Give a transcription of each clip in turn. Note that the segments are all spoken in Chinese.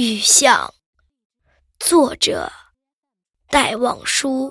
雨巷，作者戴望舒。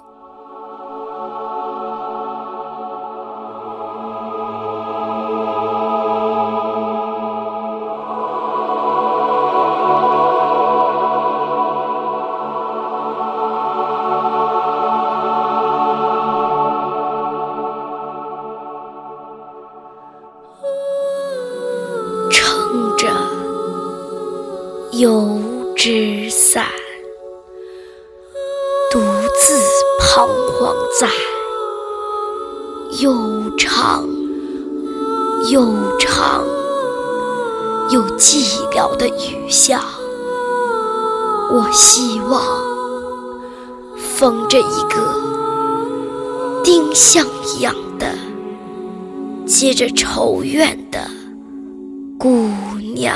油纸伞，独自彷徨在又长又长又寂寥的雨巷。我希望逢着一个丁香一样的，结着愁怨的姑娘。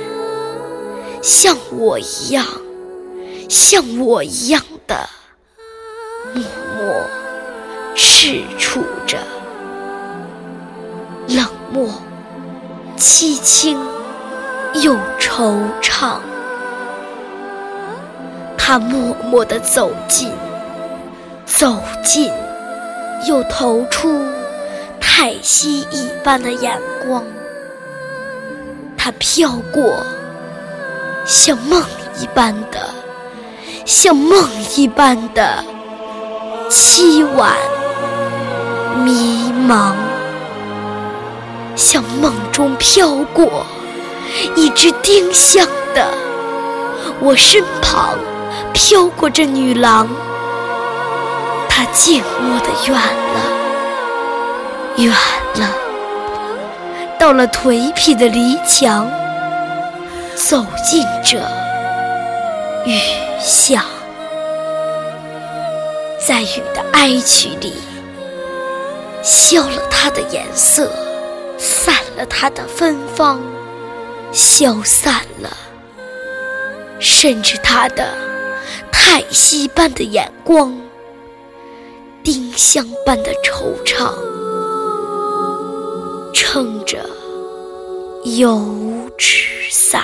像我一样，像我一样的默默赤楚着，冷漠、凄清又惆怅。他默默地走近，走近，又投出太息一般的眼光。他飘过。像梦一般的，像梦一般的凄婉迷茫，像梦中飘过一只丁香的我身旁，飘过这女郎，她静默的远了，远了，到了颓圮的篱墙。走进这雨巷，在雨的哀曲里，消了它的颜色，散了它的芬芳，消散了，甚至它的叹息般的眼光，丁香般的惆怅，撑着油纸伞。